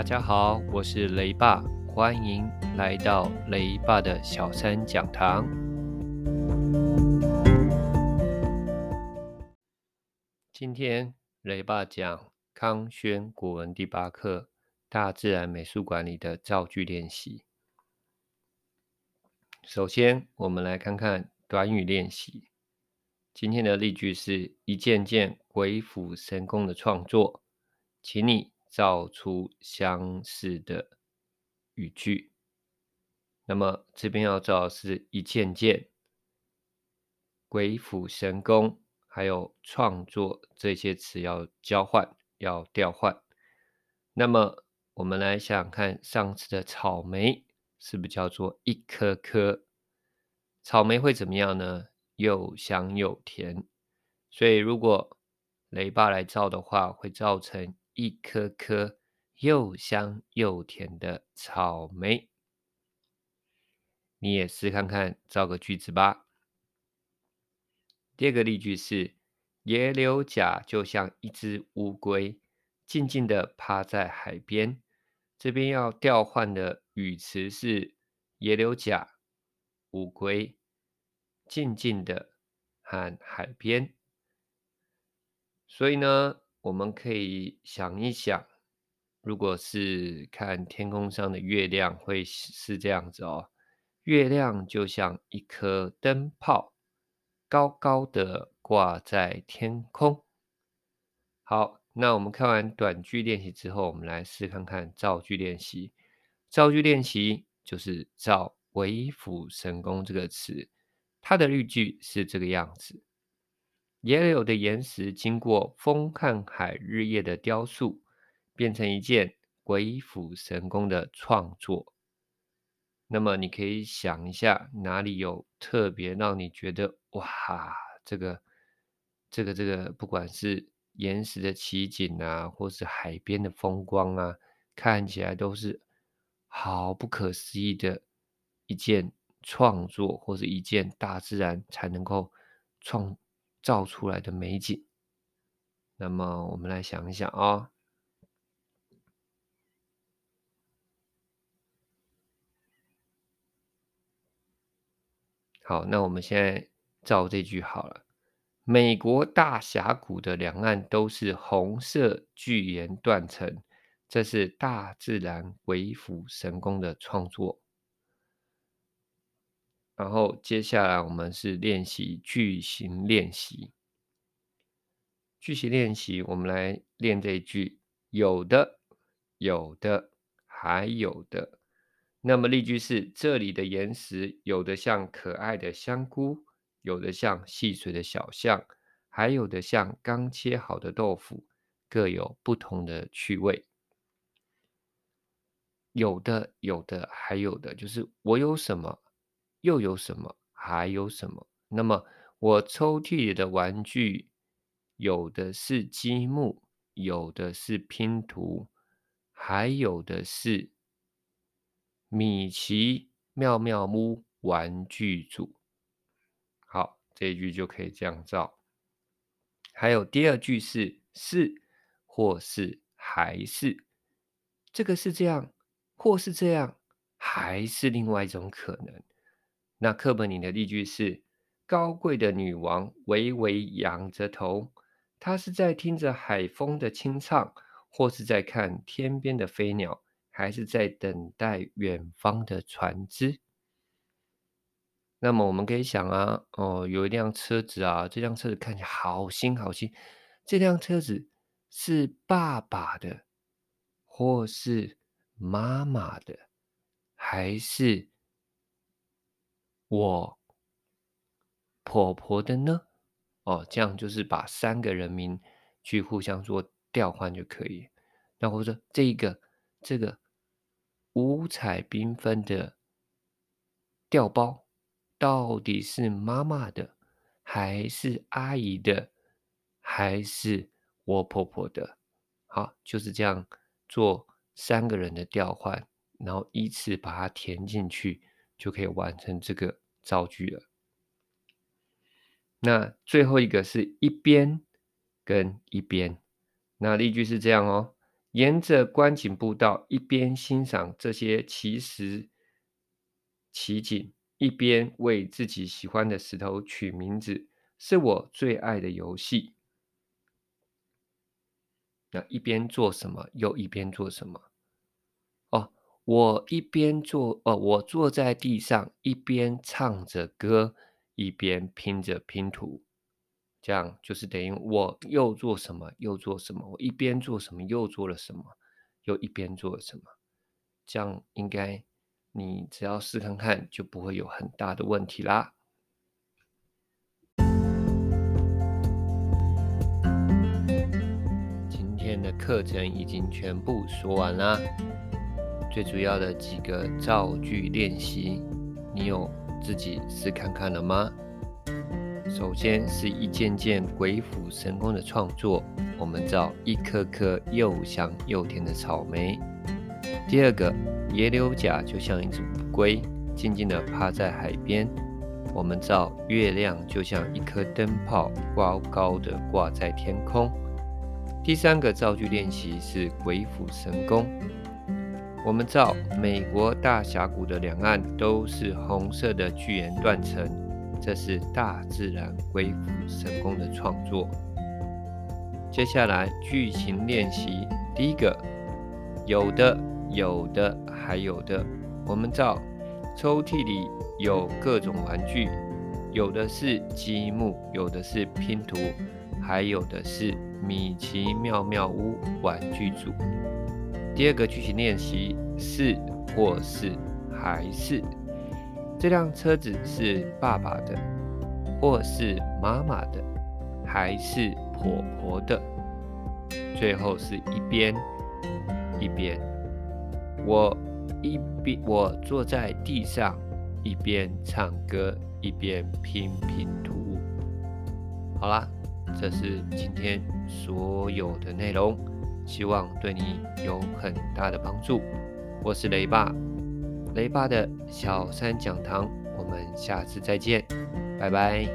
大家好，我是雷爸，欢迎来到雷爸的小三讲堂。今天雷爸讲康轩国文第八课《大自然美术馆》里的造句练习。首先，我们来看看短语练习。今天的例句是一件件鬼斧神工的创作，请你造出相似的语句。那么这边要造是一件件鬼斧神工，还有创作这些词要交换，要调换。那么我们来想想看，上次的草莓是不是叫做一颗颗？草莓会怎么样呢？又香又甜。所以如果雷爸来造的话，会造成一颗颗又香又甜的草莓。你也试看看造个句子吧。第二个例句是：野柳甲就像一只乌龟，静静的趴在海边。这边要调换的语词是野柳甲、乌龟、静静的和海边。所以呢，我们可以想一想，如果是看天空上的月亮，会是这样子哦。月亮就像一颗灯泡，高高的挂在天空。好，那我们看完短句练习之后，我们来试看看造句练习。造句练习就是造“鬼斧神工”这个词，它的例句是这个样子。野柳的岩石经过风看海日夜的雕塑，变成一件鬼斧神工的创作。那么你可以想一下，哪里有特别让你觉得哇，这个、这个、这个，不管是岩石的奇景啊，或是海边的风光啊，看起来都是好不可思议的一件创作，或是一件大自然才能够创。造出来的美景，那么我们来想一想啊、好，那我们现在造这句好了。美国大峡谷的两岸都是红色巨岩断层，这是大自然鬼斧神工的创作。然后接下来我们是练习句型练习。句型练习，我们来练这一句：有的，有的，还有的。那么例句是：这里的岩石有的像可爱的香菇，有的像戏水的小象，还有的像刚切好的豆腐，各有不同的趣味。有的，有的，还有的，就是我有什么。又有什么？还有什么？那么我抽屉里的玩具，有的是积木，有的是拼图，还有的是米奇妙妙屋玩具组。好，这一句就可以这样造。还有第二句是是或是还是，这个是这样，或是这样，还是另外一种可能。那课本里的例句是：高贵的女王微微仰着头，她是在听着海风的清唱，或是在看天边的飞鸟，还是在等待远方的船只？那么我们可以想啊，哦，有一辆车子啊，这辆车子看起来好新好新，这辆车子是爸爸的，或是妈妈的，还是？我婆婆的呢？哦，这样就是把三个人名去互相做调换就可以。那或者说这个这个五彩缤纷的调包，到底是妈妈的，还是阿姨的，还是我婆婆的？好，就是这样做三个人的调换，然后依次把它填进去。就可以完成这个造句了。那最后一个是一边跟一边，那例句是这样哦：沿着观景步道，一边欣赏这些奇石奇景，一边为自己喜欢的石头取名字，是我最爱的游戏。那一边做什么，又一边做什么？我一边坐，哦，我坐在地上，一边唱着歌，一边拼着拼图。这样就是等于我又做什么又做什么，我一边做什么又做了什么，又一边做了什么。这样应该你只要试看看，就不会有很大的问题啦。今天的课程已经全部说完啦，最主要的几个造句练习，你有自己试看看了吗？首先是一件件鬼斧神工的创作，我们造一颗颗又香又甜的草莓。第二个，野柳甲就像一只乌龟，静静地趴在海边，我们造月亮就像一颗灯泡，高高的挂在天空。第三个造句练习是鬼斧神工，我们造美国大峡谷的两岸都是红色的巨岩断层。这是大自然鬼斧神工的创作。接下来句型练习，第一个，有的，有的，还有的。我们造抽屉里有各种玩具，有的是积木，有的是拼图，还有的是米奇妙妙屋玩具组。第二个句型练习，是或是还是。这辆车子是爸爸的，或是妈妈的，还是婆婆的？最后是一边一边，我一边我坐在地上，一边唱歌，一边拼拼图。好啦，这是今天所有的内容，希望对你有很大的帮助。我是雷爸。雷爸的小三讲堂，我们下次再见，拜拜。